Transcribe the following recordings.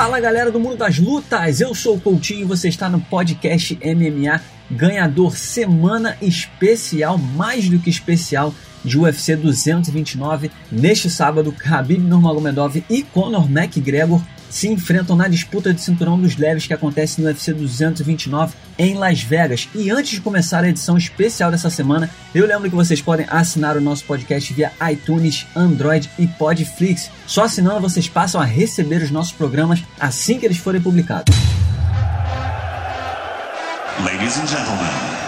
Fala galera do mundo das lutas, eu sou o Coutinho e você está no podcast MMA ganhador semana especial, mais do que especial, de UFC 229. Neste sábado, Khabib Nurmagomedov e Conor McGregor se enfrentam na disputa de cinturão dos leves que acontece no UFC 229 em Las Vegas. E antes de começar a edição especial dessa semana, eu lembro que vocês podem assinar o nosso podcast via iTunes, Android e Podflix. Só assinando vocês passam a receber os nossos programas assim que eles forem publicados. Ladies and gentlemen.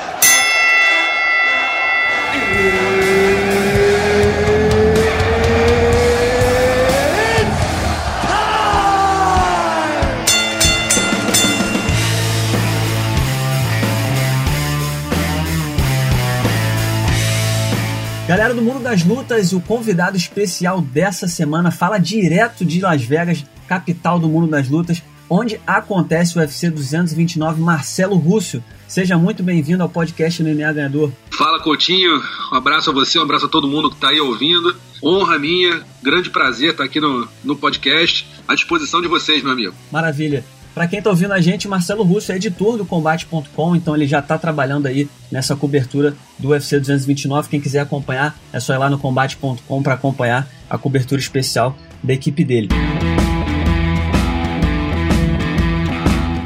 Das Lutas, o convidado especial dessa semana fala direto de Las Vegas, capital do Mundo das Lutas, onde acontece o UFC 229, Marcelo Rússio. Seja muito bem-vindo ao podcast MMA Ganhador. Fala, Coutinho. Um abraço a você, um abraço a todo mundo que está aí ouvindo. Honra minha, grande prazer estar aqui no, no podcast, à disposição de vocês, meu amigo. Maravilha. Para quem está ouvindo a gente, Marcelo Russo é editor do Combate.com, então ele já está trabalhando aí nessa cobertura do UFC 229. Quem quiser acompanhar, é só ir lá no Combate.com para acompanhar a cobertura especial da equipe dele.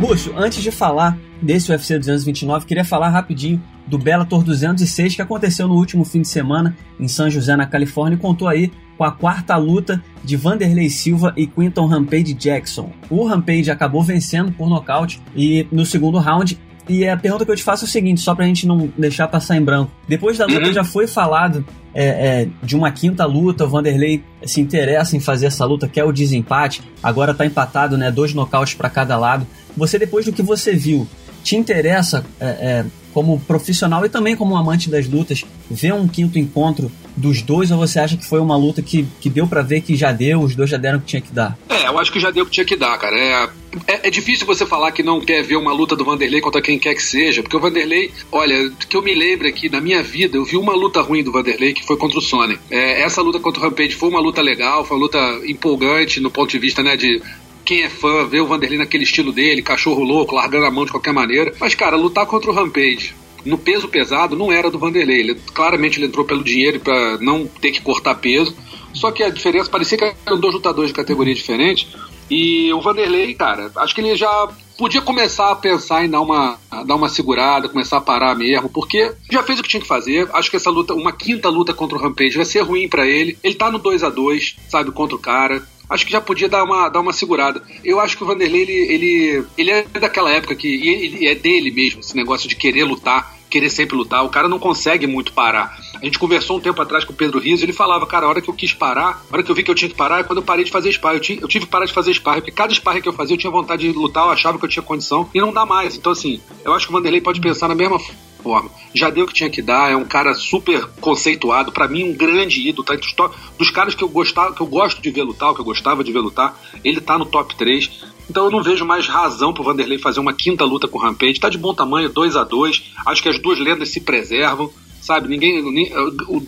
Russo, antes de falar desse UFC 229, queria falar rapidinho do Bellator 206 que aconteceu no último fim de semana em São José, na Califórnia, e contou aí com a quarta luta de Vanderlei Silva e Quinton Rampage Jackson. O Rampage acabou vencendo por nocaute e no segundo round. E a pergunta que eu te faço é o seguinte, só pra gente não deixar passar em branco. Depois da luta já foi falado é, é, de uma quinta luta, o Vanderlei se interessa em fazer essa luta, quer o desempate, agora tá empatado, né? Dois nocautes para cada lado. Você, depois do que você viu, te interessa é, é como profissional e também como amante das lutas, ver um quinto encontro dos dois ou você acha que foi uma luta que, que deu para ver que já deu, os dois já deram o que tinha que dar? É, eu acho que já deu o que tinha que dar, cara. É, é, é, difícil você falar que não quer ver uma luta do Vanderlei contra quem quer que seja, porque o Vanderlei, olha, que eu me lembro aqui, na minha vida, eu vi uma luta ruim do Vanderlei que foi contra o Sony. É, essa luta contra o Rampage foi uma luta legal, foi uma luta empolgante no ponto de vista, né, de quem é fã vê o Vanderlei naquele estilo dele, cachorro louco, largando a mão de qualquer maneira. Mas, cara, lutar contra o Rampage no peso pesado não era do Vanderlei. Ele, claramente ele entrou pelo dinheiro para não ter que cortar peso. Só que a diferença parecia que eram dois lutadores de categoria diferente. E o Vanderlei, cara, acho que ele já podia começar a pensar em dar uma, dar uma segurada, começar a parar mesmo, porque já fez o que tinha que fazer. Acho que essa luta, uma quinta luta contra o Rampage vai ser ruim para ele. Ele tá no 2 a 2 sabe, contra o cara acho que já podia dar uma, dar uma segurada. Eu acho que o Vanderlei, ele, ele, ele é daquela época que ele é dele mesmo, esse negócio de querer lutar, querer sempre lutar. O cara não consegue muito parar. A gente conversou um tempo atrás com o Pedro Rizzo, ele falava, cara, a hora que eu quis parar, a hora que eu vi que eu tinha que parar é quando eu parei de fazer sparring. Eu, tinha, eu tive que parar de fazer sparring, porque cada sparring que eu fazia eu tinha vontade de lutar, eu achava que eu tinha condição, e não dá mais. Então, assim, eu acho que o Vanderlei pode pensar na mesma forma. Já deu o que tinha que dar, é um cara super conceituado, para mim um grande ídolo, tá? Dos caras que eu gostava, que eu gosto de ver lutar, que eu gostava de ver lutar, ele tá no top 3. Então eu não vejo mais razão pro Vanderlei fazer uma quinta luta com o Rampage. Tá de bom tamanho, 2 a 2 Acho que as duas lendas se preservam sabe? Ninguém, ninguém,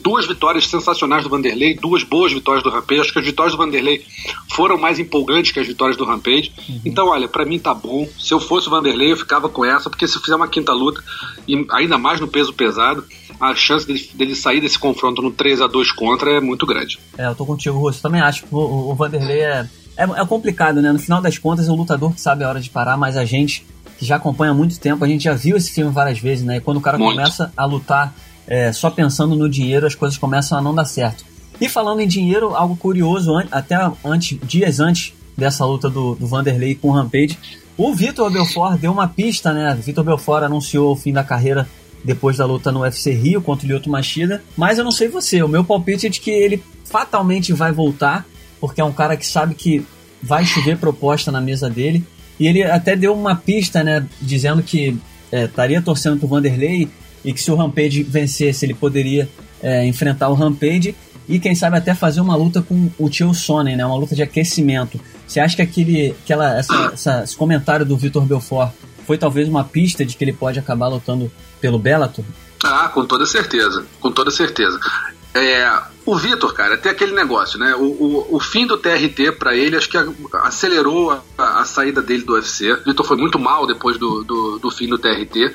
duas vitórias sensacionais do Vanderlei, duas boas vitórias do Rampage. Acho que as vitórias do Vanderlei foram mais empolgantes que as vitórias do Rampage. Uhum. Então, olha, para mim tá bom. Se eu fosse o Vanderlei, eu ficava com essa, porque se fizer uma quinta luta, e ainda mais no peso pesado, a chance dele, dele sair desse confronto no 3 a 2 contra é muito grande. É, eu tô contigo, Russo. Também acho que o, o Vanderlei é, é, é complicado, né? No final das contas, é um lutador que sabe a hora de parar, mas a gente que já acompanha há muito tempo, a gente já viu esse filme várias vezes, né? E quando o cara muito. começa a lutar é, só pensando no dinheiro, as coisas começam a não dar certo. E falando em dinheiro, algo curioso, até antes, dias antes dessa luta do, do Vanderlei com o Rampage, o Vitor Belfort deu uma pista, né? Vitor Belfort anunciou o fim da carreira depois da luta no UFC Rio contra o Lyoto Machida, mas eu não sei você, o meu palpite é de que ele fatalmente vai voltar, porque é um cara que sabe que vai chover proposta na mesa dele, e ele até deu uma pista, né, dizendo que é, estaria torcendo pro Vanderlei e que se o Rampage vencesse, ele poderia é, enfrentar o Rampage e quem sabe até fazer uma luta com o Tio Sonnen, né? Uma luta de aquecimento. Você acha que aquele, aquela, essa, essa, esse comentário do Vitor Belfort foi talvez uma pista de que ele pode acabar lutando pelo Bellator? Ah, com toda certeza, com toda certeza. É, O Vitor, cara, tem aquele negócio, né? O, o, o fim do TRT para ele, acho que acelerou a, a, saída dele do UFC. O Vitor foi muito mal depois do, do, do fim do TRT.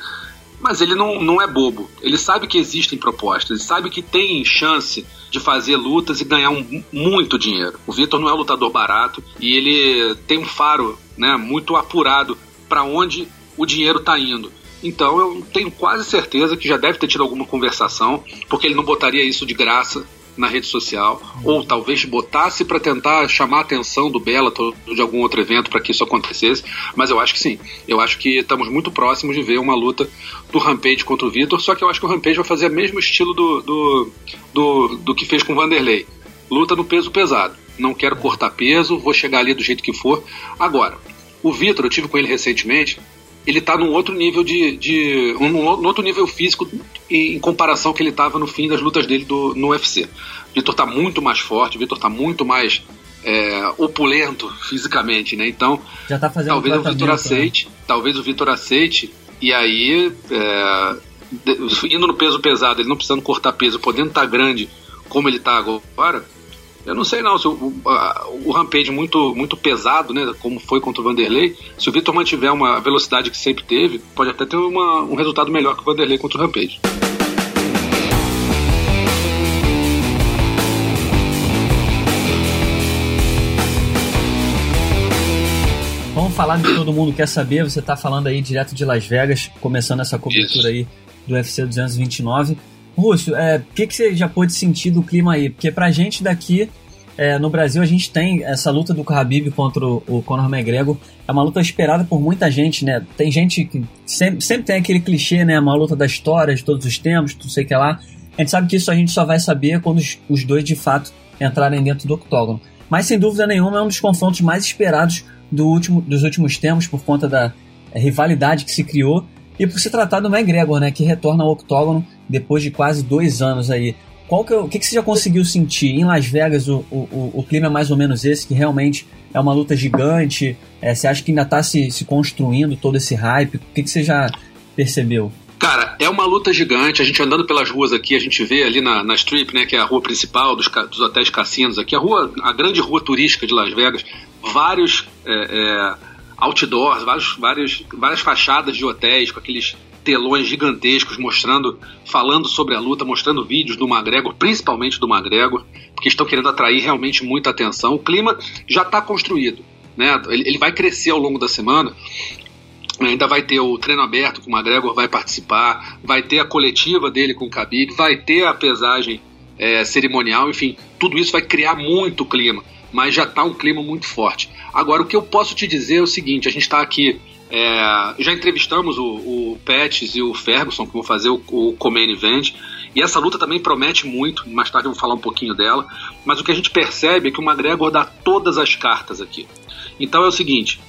Mas ele não, não é bobo. Ele sabe que existem propostas, ele sabe que tem chance de fazer lutas e ganhar um, muito dinheiro. O Vitor não é um lutador barato e ele tem um faro né, muito apurado para onde o dinheiro está indo. Então eu tenho quase certeza que já deve ter tido alguma conversação, porque ele não botaria isso de graça na rede social, ou talvez botasse para tentar chamar a atenção do Bellator de algum outro evento para que isso acontecesse, mas eu acho que sim. Eu acho que estamos muito próximos de ver uma luta do Rampage contra o Vitor, só que eu acho que o Rampage vai fazer o mesmo estilo do, do, do, do que fez com o Vanderlei. Luta no peso pesado. Não quero cortar peso, vou chegar ali do jeito que for. Agora, o Vitor, eu tive com ele recentemente, ele está num outro nível de, de um, um, outro nível físico em, em comparação que ele estava no fim das lutas dele do, no UFC. Vitor está muito mais forte, o Vitor está muito mais é, opulento fisicamente, né? Então, Já tá fazendo talvez o Vitor né? aceite, né? talvez o Vitor aceite e aí é, indo no peso pesado, ele não precisando cortar peso, podendo estar tá grande como ele está agora, eu não sei não, se o, o, o Rampage muito, muito pesado, né, como foi contra o Vanderlei, se o Vitor mantiver uma velocidade que sempre teve, pode até ter uma, um resultado melhor que o Vanderlei contra o Rampage. Vamos falar de que todo mundo quer saber. Você está falando aí direto de Las Vegas, começando essa cobertura Isso. aí do UFC 229. Rússio, é, o que, que você já pôde sentir do clima aí? Porque pra gente daqui, é, no Brasil, a gente tem essa luta do Khabib contra o, o Conor McGregor. É uma luta esperada por muita gente, né? Tem gente que sempre, sempre tem aquele clichê, né? Uma luta da história, de todos os tempos, não sei o que lá. A gente sabe que isso a gente só vai saber quando os, os dois, de fato, entrarem dentro do octógono. Mas, sem dúvida nenhuma, é um dos confrontos mais esperados do último, dos últimos tempos por conta da é, rivalidade que se criou e por se tratar do McGregor, né, que retorna ao octógono depois de quase dois anos aí. Qual que, é, o que, que você já conseguiu sentir? Em Las Vegas o, o, o clima é mais ou menos esse, que realmente é uma luta gigante? É, você acha que ainda está se, se construindo todo esse hype? O que, que você já percebeu? Cara, é uma luta gigante. A gente andando pelas ruas aqui, a gente vê ali na, na Strip, né, que é a rua principal dos, dos hotéis cassinos aqui, a rua, a grande rua turística de Las Vegas, vários é, é, outdoors, vários, vários, várias fachadas de hotéis com aqueles telões gigantescos mostrando, falando sobre a luta, mostrando vídeos do McGregor, principalmente do McGregor, porque estão querendo atrair realmente muita atenção. O clima já está construído, né? Ele, ele, vai crescer ao longo da semana. Ainda vai ter o treino aberto que o McGregor vai participar, vai ter a coletiva dele com o Khabib, vai ter a pesagem é, cerimonial, enfim, tudo isso vai criar muito clima mas já está um clima muito forte. Agora, o que eu posso te dizer é o seguinte: a gente está aqui. É, já entrevistamos o, o Pets e o Ferguson, que vão fazer o, o Comain Event, e essa luta também promete muito. Mais tarde eu vou falar um pouquinho dela. Mas o que a gente percebe é que o McGregor dá todas as cartas aqui. Então é o seguinte: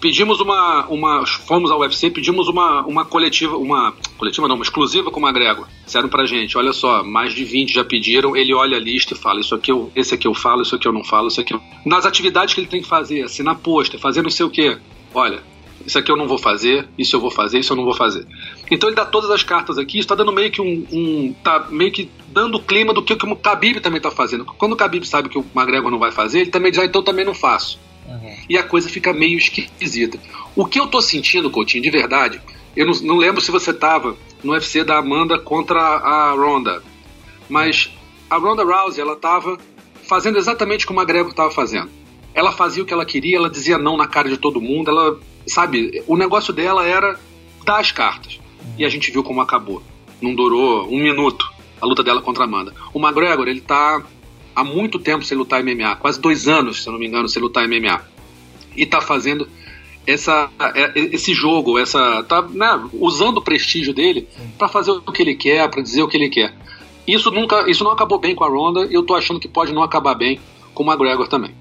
pedimos uma, uma. Fomos ao UFC, pedimos uma, uma coletiva, uma. Coletiva não, uma exclusiva com o McGregor. Disseram pra gente, olha só, mais de 20 já pediram, ele olha a lista e fala, isso aqui eu, esse aqui eu falo, isso aqui eu não falo, isso aqui eu... Nas atividades que ele tem que fazer, assinar pôster, fazer não sei o quê. Olha, isso aqui eu não vou fazer, isso eu vou fazer, isso eu não vou fazer. Então ele dá todas as cartas aqui, está dando meio que um, um, tá meio que dando o clima do que, que o Khabib também está fazendo. Quando o Khabib sabe que o McGregor não vai fazer, ele também diz, ah, então também não faço. Uhum. E a coisa fica meio esquisita. O que eu tô sentindo, Coutinho, de verdade, eu não, não lembro se você tava no UFC da Amanda contra a Ronda, mas a Ronda Rousey, ela tava fazendo exatamente como a Gregor tava fazendo. Ela fazia o que ela queria, ela dizia não na cara de todo mundo, ela, sabe, o negócio dela era dar as cartas. E a gente viu como acabou. Não durou um minuto a luta dela contra a Amanda. O McGregor, ele tá há muito tempo sem lutar MMA, quase dois anos, se eu não me engano, sem lutar MMA. E está fazendo essa, é, esse jogo, essa tá né, usando o prestígio dele para fazer o que ele quer, para dizer o que ele quer. Isso nunca, isso não acabou bem com a Ronda e eu tô achando que pode não acabar bem com o McGregor também.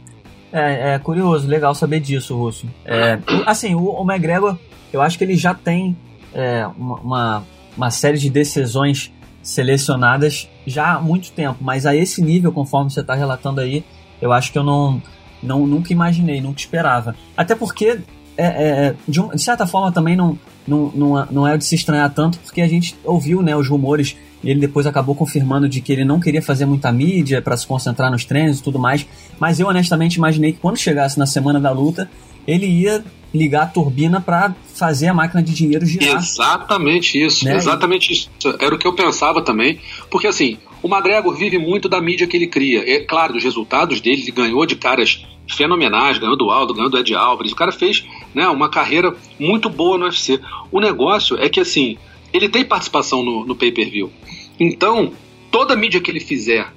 É, é curioso, legal saber disso, Russo. É, assim, o, o McGregor, eu acho que ele já tem é, uma, uma série de decisões selecionadas já há muito tempo, mas a esse nível, conforme você está relatando aí, eu acho que eu não, não nunca imaginei, nunca esperava. Até porque é, é, de, um, de, certa forma também não, não, não, não é de se estranhar tanto, porque a gente ouviu né, os rumores e ele depois acabou confirmando de que ele não queria fazer muita mídia para se concentrar nos treinos e tudo mais. Mas eu honestamente imaginei que quando chegasse na semana da luta, ele ia ligar a turbina para fazer a máquina de dinheiro girar. Exatamente isso, né? exatamente isso. Era o que eu pensava também, porque assim, o McGregor vive muito da mídia que ele cria. É claro, dos resultados dele, ele ganhou de caras fenomenais, ganhou do Aldo, ganhou do Ed Alvarez. O cara fez né, uma carreira muito boa no UFC. O negócio é que assim, ele tem participação no, no pay-per-view. Então, toda mídia que ele fizer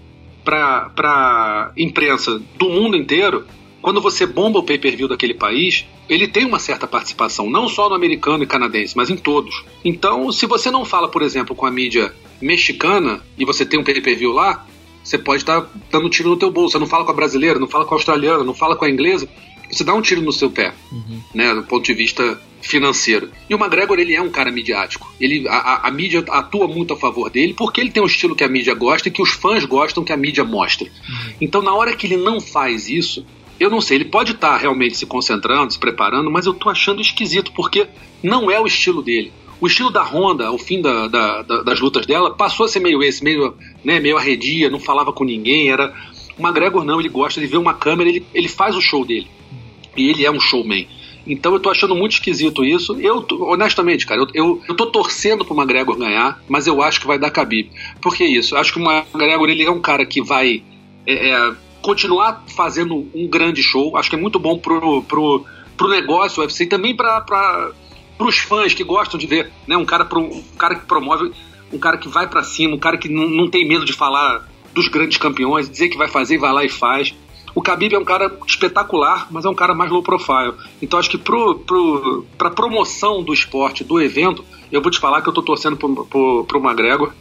para imprensa do mundo inteiro, quando você bomba o pay-per-view daquele país, ele tem uma certa participação, não só no americano e canadense, mas em todos. Então, se você não fala, por exemplo, com a mídia mexicana e você tem um pay-per-view lá, você pode estar dando tiro no teu bolso. Você não fala com a brasileira, não fala com a australiana, não fala com a inglesa, você dá um tiro no seu pé, uhum. né, do ponto de vista financeiro. E o McGregor, ele é um cara midiático. Ele, a, a, mídia atua muito a favor dele porque ele tem um estilo que a mídia gosta e que os fãs gostam que a mídia mostre. Uhum. Então, na hora que ele não faz isso, eu não sei, ele pode estar tá realmente se concentrando, se preparando, mas eu tô achando esquisito, porque não é o estilo dele. O estilo da Honda, ao fim da, da, da, das lutas dela, passou a ser meio esse, meio, né, meio arredia, não falava com ninguém, era... O McGregor não, ele gosta de ver uma câmera, ele, ele faz o show dele. E ele é um showman. Então eu tô achando muito esquisito isso. Eu, honestamente, cara, eu, eu, eu tô torcendo pro McGregor ganhar, mas eu acho que vai dar Khabib. Por que isso? Eu acho que o McGregor, ele é um cara que vai... É, é, continuar fazendo um grande show. Acho que é muito bom pro, pro, pro negócio UFC e também para os fãs que gostam de ver, né? Um cara, pro, um cara que promove, um cara que vai para cima, um cara que não, não tem medo de falar dos grandes campeões, dizer que vai fazer e vai lá e faz. O Khabib é um cara espetacular, mas é um cara mais low profile. Então acho que pro, pro, pra promoção do esporte, do evento, eu vou te falar que eu tô torcendo pro, pro, pro McGregor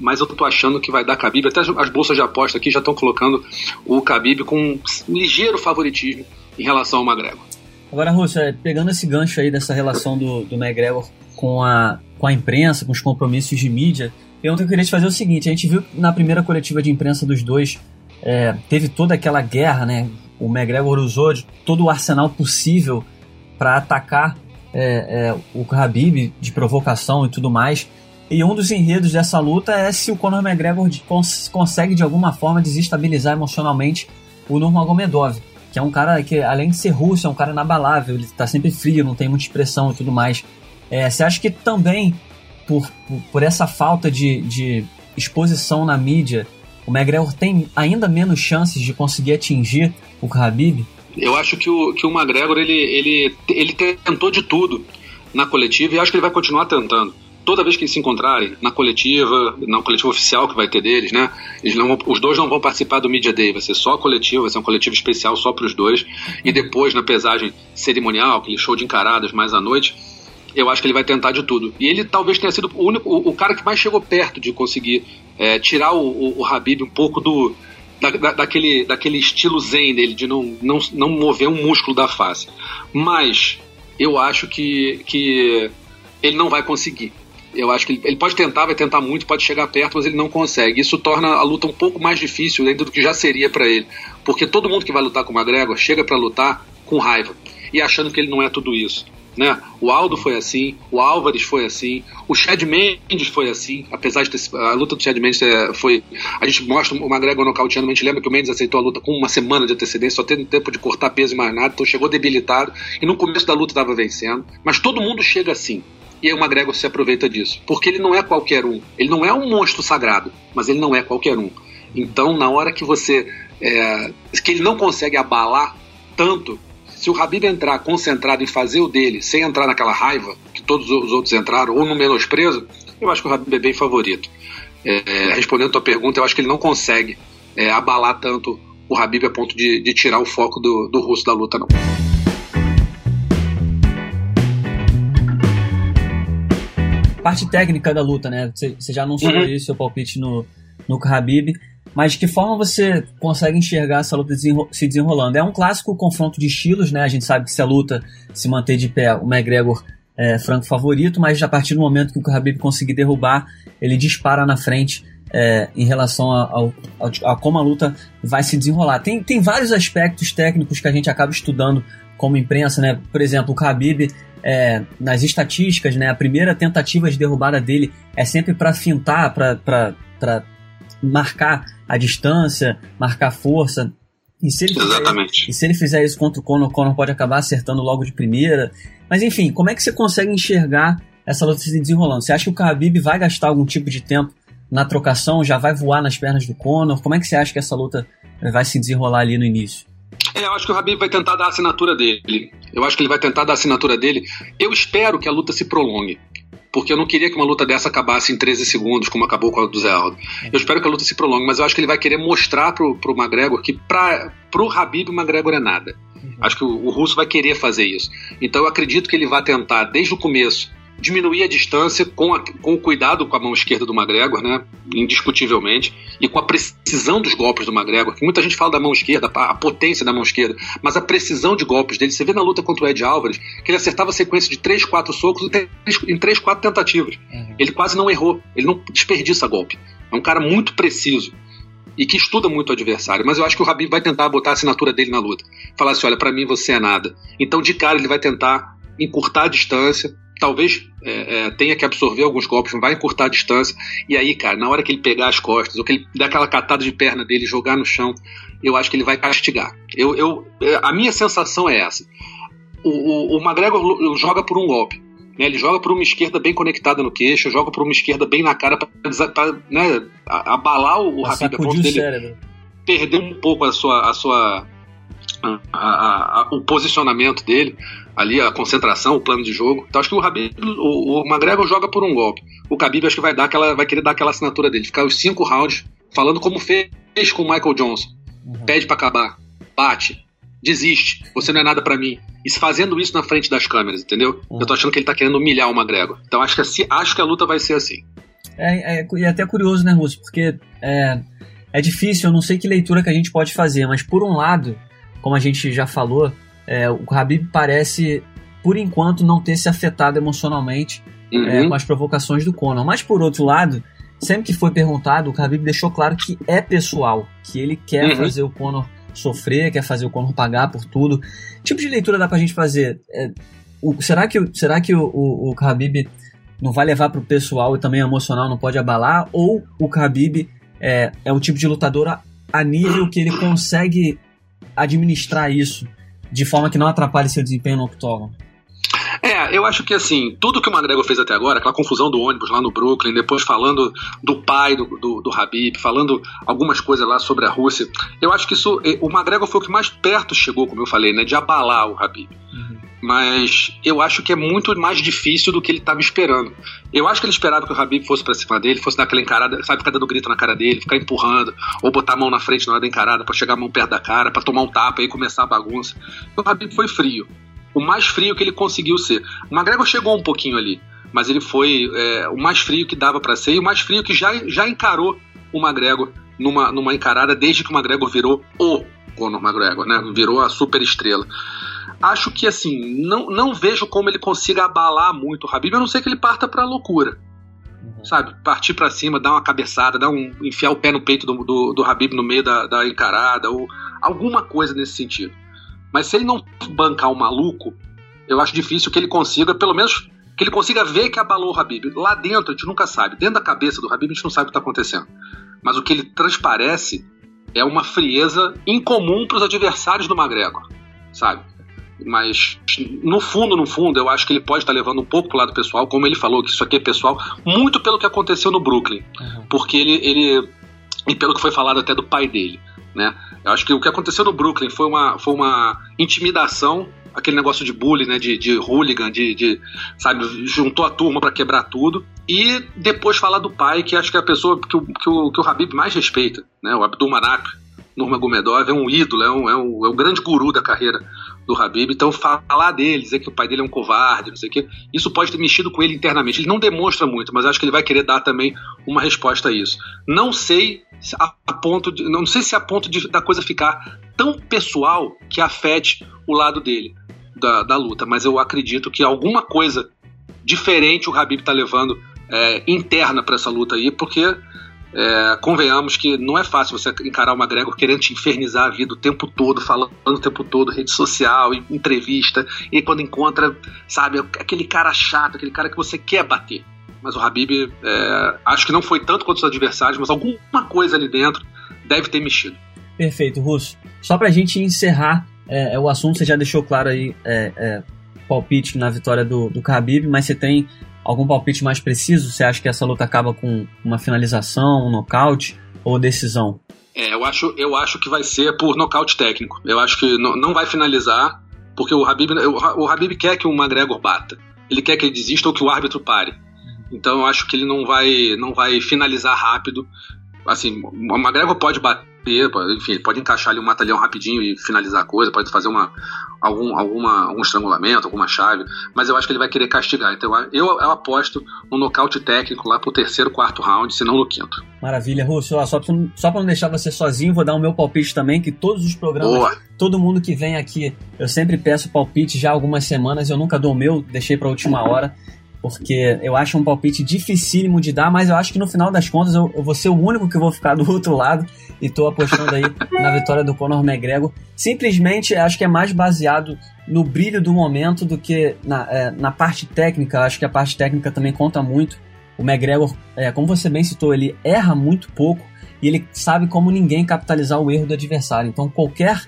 mas eu tô achando que vai dar Khabib. Até as bolsas de aposta aqui já estão colocando o Khabib com um ligeiro favoritismo em relação ao McGregor. Agora, Russo, é, pegando esse gancho aí dessa relação do, do McGregor com a, com a imprensa, com os compromissos de mídia, eu queria te fazer o seguinte: a gente viu na primeira coletiva de imprensa dos dois, é, teve toda aquela guerra, né? O McGregor usou de todo o arsenal possível para atacar é, é, o Khabib de provocação e tudo mais. E um dos enredos dessa luta é se o Conor McGregor cons consegue de alguma forma desestabilizar emocionalmente o Nurmagomedov, que é um cara que, além de ser russo, é um cara inabalável, ele está sempre frio, não tem muita expressão e tudo mais. É, você acha que também, por, por, essa falta de, de exposição na mídia, o McGregor tem ainda menos chances de conseguir atingir o Khabib? Eu acho que o, que o McGregor ele, ele, ele tentou de tudo na coletiva e acho que ele vai continuar tentando toda vez que eles se encontrarem na coletiva, na coletiva oficial que vai ter deles, né? Eles não, os dois não vão participar do Media Day, vai ser só coletivo, vai ser um coletivo especial só para os dois. E depois, na pesagem cerimonial, aquele show de encaradas mais à noite, eu acho que ele vai tentar de tudo. E ele talvez tenha sido o único, o, o cara que mais chegou perto de conseguir é, tirar o, o, o Habib um pouco do. Da, da, daquele, daquele estilo zen dele, de não, não, não mover um músculo da face. Mas eu acho que, que ele não vai conseguir. Eu acho que ele, ele, pode tentar, vai tentar muito, pode chegar perto, mas ele não consegue. Isso torna a luta um pouco mais difícil do que já seria para ele. Porque todo mundo que vai lutar com o McGregor chega para lutar com raiva e achando que ele não é tudo isso. Né? O Aldo foi assim, o Álvares foi assim, o Chad Mendes foi assim, apesar de ter, a luta do Chad Mendes é, foi. A gente mostra o McGregor nocauteando, a gente lembra que o Mendes aceitou a luta com uma semana de antecedência, só tendo tempo de cortar peso e mais nada, então chegou debilitado e no começo da luta estava vencendo. Mas todo mundo chega assim. E o McGregor se aproveita disso. Porque ele não é qualquer um. Ele não é um monstro sagrado, mas ele não é qualquer um. Então, na hora que você. É, que ele não consegue abalar tanto, se o Habib entrar concentrado em fazer o dele, sem entrar naquela raiva que todos os outros entraram, ou no menosprezo, eu acho que o Habib é bem favorito. É, respondendo a tua pergunta, eu acho que ele não consegue é, abalar tanto o Habib a ponto de, de tirar o foco do, do russo da luta, não. Parte técnica da luta, né? Você, você já anunciou uhum. aí seu palpite no, no Khabib, mas de que forma você consegue enxergar essa luta desenro se desenrolando? É um clássico confronto de estilos, né? A gente sabe que se a luta se manter de pé, o McGregor é franco favorito, mas a partir do momento que o Khabib conseguir derrubar, ele dispara na frente é, em relação a, a, a, como a luta vai se desenrolar. Tem, tem vários aspectos técnicos que a gente acaba estudando como imprensa, né? Por exemplo, o Khabib, é, nas estatísticas, né? A primeira tentativa de derrubada dele é sempre para fintar, para marcar a distância, marcar força. E se, ele Exatamente. Fizer, e se ele fizer isso contra o Conor, o Conor pode acabar acertando logo de primeira. Mas enfim, como é que você consegue enxergar essa luta se desenrolando? Você acha que o Khabib vai gastar algum tipo de tempo na trocação, já vai voar nas pernas do Conor? Como é que você acha que essa luta vai se desenrolar ali no início? É, eu acho que o Habib vai tentar dar a assinatura dele. Eu acho que ele vai tentar dar a assinatura dele. Eu espero que a luta se prolongue. Porque eu não queria que uma luta dessa acabasse em 13 segundos, como acabou com a do Zé Aldo. Eu espero que a luta se prolongue, mas eu acho que ele vai querer mostrar pro, pro McGregor que pra, pro Habib o McGregor é nada. Uhum. Acho que o, o russo vai querer fazer isso. Então eu acredito que ele vai tentar, desde o começo, diminuir a distância com, a, com o cuidado com a mão esquerda do McGregor, né? Indiscutivelmente, e com a precisão dos golpes do McGregor, que muita gente fala da mão esquerda, a potência da mão esquerda, mas a precisão de golpes dele, você vê na luta contra o Ed Álvares, que ele acertava a sequência de 3, 4 socos em 3, 4 tentativas. Uhum. Ele quase não errou, ele não desperdiça golpe. É um cara muito preciso e que estuda muito o adversário. Mas eu acho que o Rabib vai tentar botar a assinatura dele na luta. Falar assim: olha, para mim você é nada. Então, de cara, ele vai tentar encurtar a distância, talvez é, é, tenha que absorver alguns golpes, vai encurtar a distância. E aí, cara, na hora que ele pegar as costas, ou que ele dá aquela catada de perna dele jogar no chão, eu acho que ele vai castigar. Eu, eu, é, a minha sensação é essa. O, o, o McGregor joga por um golpe. Né? Ele joga por uma esquerda bem conectada no queixo, joga por uma esquerda bem na cara para né, abalar o Habib a ponto dele cérebro. perder um pouco a sua, a sua a, a, a, o posicionamento dele ali a concentração, o plano de jogo. Então acho que o Habib, o, o McGregor joga por um golpe. O Khabib acho que vai dar aquela, vai querer dar aquela assinatura dele, ficar os cinco rounds falando como fez com o Michael Johnson. Uhum. Pede para acabar, bate, desiste, você não é nada para mim. E fazendo isso na frente das câmeras, entendeu? Uhum. Eu tô achando que ele tá querendo humilhar o McGregor. Então acho que, assim, acho que a luta vai ser assim. É, é, é até curioso, né, Russo? Porque é, é difícil, eu não sei que leitura que a gente pode fazer, mas por um lado, como a gente já falou, é, o Habib parece, por enquanto, não ter se afetado emocionalmente é, uhum. é, com as provocações do Conor. Mas, por outro lado, sempre que foi perguntado, o Habib deixou claro que é pessoal, que ele quer uhum. fazer o Conor sofrer, quer fazer o Conor pagar por tudo. Que tipo de leitura dá pra gente fazer? É, o, será que, será que o, o, o Khabib não vai levar pro pessoal e também emocional não pode abalar? Ou o Khabib é, é o tipo de lutador a, a nível que ele consegue administrar isso de forma que não atrapalhe seu desempenho no octógono? É, eu acho que assim, tudo que o McGregor fez até agora, aquela confusão do ônibus lá no Brooklyn, depois falando do pai do, do, do Habib, falando algumas coisas lá sobre a Rússia, eu acho que isso, o McGregor foi o que mais perto chegou, como eu falei, né, de abalar o Habib. Uhum. Mas eu acho que é muito mais difícil do que ele estava esperando. Eu acho que ele esperava que o Habib fosse para cima dele, fosse dar aquela encarada, sabe, ficar dando grito na cara dele, ficar empurrando, ou botar a mão na frente na hora da encarada para chegar a mão perto da cara, para tomar um tapa e começar a bagunça. O Habib foi frio o mais frio que ele conseguiu ser. O McGregor chegou um pouquinho ali, mas ele foi é, o mais frio que dava para ser e o mais frio que já, já encarou o McGregor numa, numa encarada desde que o McGregor virou o Conor McGregor, né? Virou a super estrela. Acho que assim, não, não vejo como ele consiga abalar muito o Habib, a não ser que ele parta pra loucura. Uhum. Sabe? Partir para cima, dar uma cabeçada, dar um, enfiar o pé no peito do, do, do Habib no meio da, da encarada, ou alguma coisa nesse sentido. Mas se ele não bancar o maluco, eu acho difícil que ele consiga, pelo menos, que ele consiga ver que abalou o Habib. Lá dentro a gente nunca sabe. Dentro da cabeça do Habib a gente não sabe o que está acontecendo. Mas o que ele transparece é uma frieza incomum para os adversários do McGregor, sabe? Mas no fundo, no fundo, eu acho que ele pode estar levando um pouco pro lado pessoal, como ele falou que isso aqui é pessoal, muito pelo que aconteceu no Brooklyn, uhum. porque ele, ele e pelo que foi falado até do pai dele, né? Eu acho que o que aconteceu no Brooklyn foi uma, foi uma intimidação, aquele negócio de bullying, né, de, de hooligan, de, de sabe, juntou a turma para quebrar tudo. E depois falar do pai, que acho que é a pessoa que o, que o, que o Habib mais respeita, né, o Abdul Manak, Nurmagomedov, é um ídolo, é um, é, um, é um grande guru da carreira do Habib. Então, falar dele, dizer que o pai dele é um covarde, não sei o quê, isso pode ter mexido com ele internamente. Ele não demonstra muito, mas acho que ele vai querer dar também uma resposta a isso. Não sei a ponto de, não sei se a ponto de, da coisa ficar tão pessoal que afete o lado dele da, da luta, mas eu acredito que alguma coisa diferente o Habib está levando é, interna para essa luta aí, porque É, convenhamos que não é fácil você encarar uma Gregor querendo te infernizar a vida o tempo todo, falando o tempo todo, rede social, entrevista, e quando encontra, sabe, aquele cara chato, aquele cara que você quer bater. Mas o Habib, é, acho que não foi tanto quanto os adversários, mas alguma coisa ali dentro deve ter mexido. Perfeito, Russo. Só pra gente encerrar é, é o assunto, você já deixou claro aí é, é, palpite na vitória do, do Khabib, mas você tem algum palpite mais preciso? Você acha que essa luta acaba com uma finalização, um nocaute ou decisão? É, eu acho, eu acho que vai ser por nocaute técnico. Eu acho que não, não vai finalizar, porque o Habib, o, o Habib quer que o McGregor bata. Ele quer que ele desista ou que o árbitro pare. Então eu acho que ele não vai, não vai finalizar rápido. Assim, o McGregor pode bater enfim, pode encaixar ali um matalhão rapidinho e finalizar a coisa, pode fazer uma, algum, alguma, algum estrangulamento, alguma chave, mas eu acho que ele vai querer castigar. Então eu, eu aposto um nocaute técnico lá pro terceiro, quarto round, se não no quinto. Maravilha, Russo. Só, só pra não deixar você sozinho, vou dar o meu palpite também, que todos os programas, Boa. todo mundo que vem aqui, eu sempre peço palpite já há algumas semanas, eu nunca dou o meu, deixei pra última hora porque eu acho um palpite dificílimo de dar, mas eu acho que no final das contas eu, eu vou ser o único que vou ficar do outro lado e tô apostando aí na vitória do Conor McGregor. Simplesmente acho que é mais baseado no brilho do momento do que na, é, na parte técnica. Acho que a parte técnica também conta muito. O McGregor, é, como você bem citou, ele erra muito pouco e ele sabe como ninguém capitalizar o erro do adversário. Então qualquer,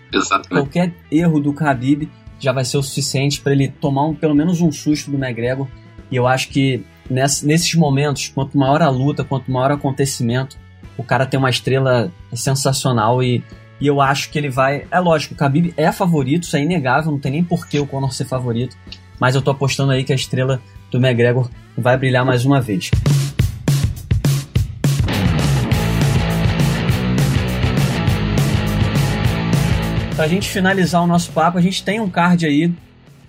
qualquer erro do Khabib já vai ser o suficiente para ele tomar um, pelo menos um susto do McGregor e eu acho que nesses momentos, quanto maior a luta, quanto maior o acontecimento, o cara tem uma estrela sensacional e, e eu acho que ele vai. É lógico, o Khabib é favorito, isso é inegável, não tem nem porquê o Conor ser favorito, mas eu tô apostando aí que a estrela do McGregor vai brilhar mais uma vez. Pra gente finalizar o nosso papo, a gente tem um card aí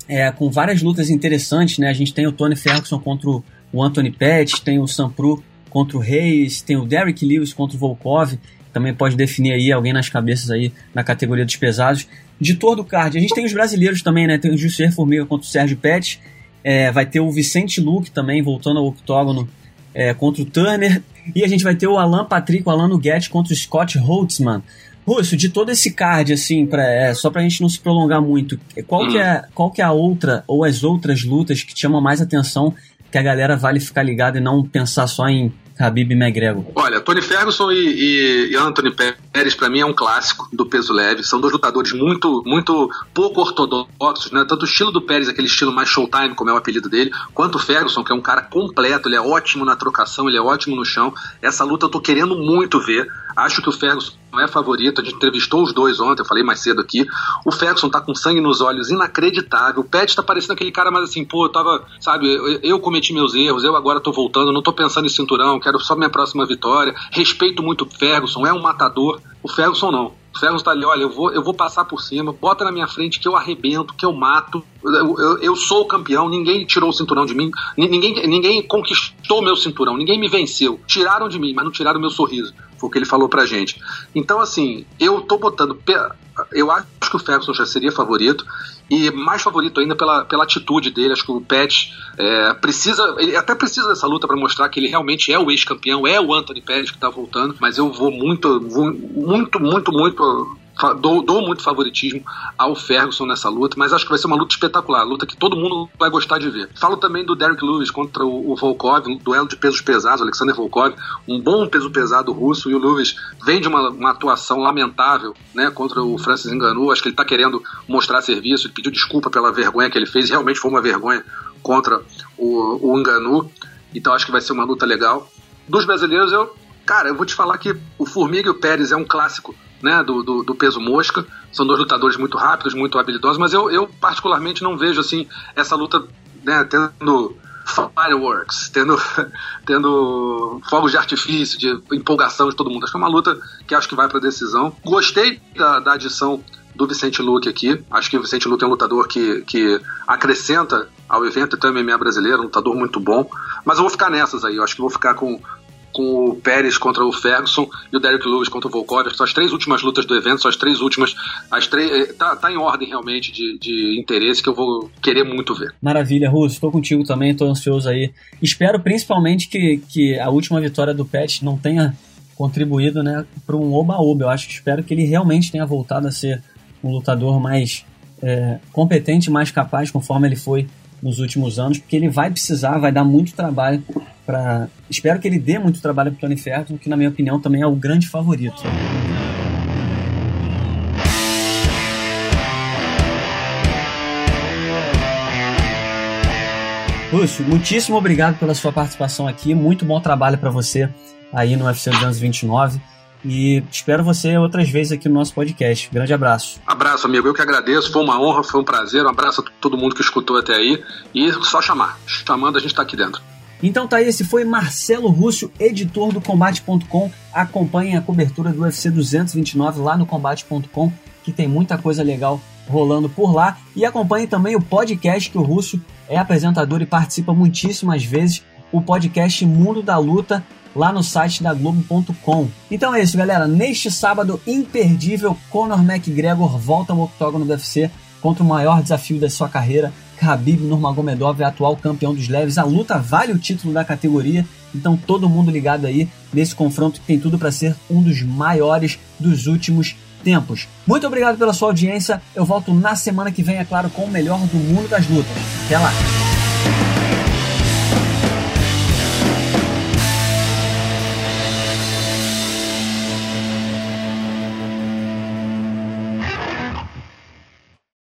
é, com várias lutas interessantes, né? A gente tem o Tony Ferguson contra o Anthony Pettis, tem o Sampru contra o Reis, tem o Derrick Lewis contra o Volkov, também pode definir aí alguém nas cabeças aí na categoria dos pesados. De todo o card, a gente tem os brasileiros também, né? Tem o Jussier Formiga contra o Sérgio Pettis, é, vai ter o Vicente Luque também voltando ao octógono é, contra o Turner, e a gente vai ter o Alan Patrick, o Alan Nuguet contra o Scott Holtzman. Russo, de todo esse card, assim, pra, é, só pra gente não se prolongar muito, qual, que é, qual que é a outra ou as outras lutas que chamam mais atenção que a galera vale ficar ligada e não pensar só em Khabib e McGregor? Olha, Tony Ferguson e, e, e Anthony Pérez para mim é um clássico do peso leve. São dois lutadores muito muito pouco ortodoxos, né? Tanto o estilo do Pérez, aquele estilo mais showtime, como é o apelido dele, quanto o Ferguson, que é um cara completo, ele é ótimo na trocação, ele é ótimo no chão. Essa luta eu tô querendo muito ver. Acho que o Ferguson não é favorito. A gente entrevistou os dois ontem, eu falei mais cedo aqui. O Ferguson tá com sangue nos olhos, inacreditável. O Pet tá parecendo aquele cara mais assim, pô, eu tava, sabe, eu, eu cometi meus erros, eu agora tô voltando, não tô pensando em cinturão, quero só minha próxima vitória. Respeito muito o Ferguson, é um matador. O Ferguson não. Ferguson tá ali, olha, eu vou, eu vou passar por cima, bota na minha frente que eu arrebento, que eu mato. Eu, eu, eu sou o campeão, ninguém tirou o cinturão de mim, ninguém, ninguém conquistou meu cinturão, ninguém me venceu. Tiraram de mim, mas não tiraram meu sorriso. Foi o que ele falou pra gente. Então, assim, eu tô botando. Eu acho que o Ferguson já seria favorito. E mais favorito ainda pela, pela atitude dele. Acho que o Pet é, precisa. Ele até precisa dessa luta para mostrar que ele realmente é o ex-campeão, é o Anthony Pérez que tá voltando. Mas eu vou muito, vou muito, muito, muito dou, dou, muito favoritismo ao Ferguson nessa luta, mas acho que vai ser uma luta espetacular, luta que todo mundo vai gostar de ver. Falo também do Derek Lewis contra o, o Volkov, um duelo de pesos pesados, Alexander Volkov, um bom peso pesado russo, e o Lewis vem de uma, uma atuação lamentável né, contra o Francis Ngannou, acho que ele está querendo mostrar serviço, ele pediu desculpa pela vergonha que ele fez, realmente foi uma vergonha contra o, o Ngannou, então acho que vai ser uma luta legal. Dos brasileiros, eu, cara, eu vou te falar que o Formiga e o Pérez é um clássico né, do, do, do, peso mosca. São dois lutadores muito rápidos, muito habilidosos, mas eu, eu particularmente não vejo assim essa luta né, tendo fireworks, tendo, tendo fogos de artifício, de empolgação de todo mundo. Acho que é uma luta que acho que vai para decisão. Gostei da, da adição do Vicente Luque aqui. Acho que o Vicente Luque é um lutador que, que acrescenta ao evento, também é brasileiro, um lutador muito bom. Mas eu vou ficar nessas aí. Eu acho que vou ficar com com o Pérez contra o Ferguson e o Derek Lewis contra o Volkov. São as três últimas lutas do evento, são as três últimas. As três, eh, tá, tá em ordem realmente de, de interesse que eu vou querer muito ver. Maravilha, Russo. Estou contigo também, estou ansioso aí. Espero principalmente que, que a última vitória do Pet não tenha contribuído né, para um oba-oba. Eu acho que espero que ele realmente tenha voltado a ser um lutador mais é, competente, mais capaz, conforme ele foi nos últimos anos, porque ele vai precisar, vai dar muito trabalho para. Espero que ele dê muito trabalho para o Tony Ferguson, que na minha opinião também é o grande favorito. Lúcio, muitíssimo obrigado pela sua participação aqui. Muito bom trabalho para você aí no UFC 229. E espero você outras vezes aqui no nosso podcast. Grande abraço. Abraço, amigo. Eu que agradeço. Foi uma honra, foi um prazer. Um abraço a todo mundo que escutou até aí. E só chamar. Chamando, a gente está aqui dentro. Então tá aí, esse foi Marcelo Rússio, editor do Combate.com. Acompanhem a cobertura do UFC 229 lá no Combate.com, que tem muita coisa legal rolando por lá. E acompanhe também o podcast que o Rússio é apresentador e participa muitíssimas vezes, o podcast Mundo da Luta, lá no site da Globo.com. Então é isso, galera. Neste sábado imperdível, Conor McGregor volta ao octógono do UFC contra o maior desafio da sua carreira. Khabib Nurmagomedov é atual campeão dos leves. A luta vale o título da categoria, então todo mundo ligado aí nesse confronto que tem tudo para ser um dos maiores dos últimos tempos. Muito obrigado pela sua audiência. Eu volto na semana que vem, é claro, com o melhor do mundo das lutas. Até lá!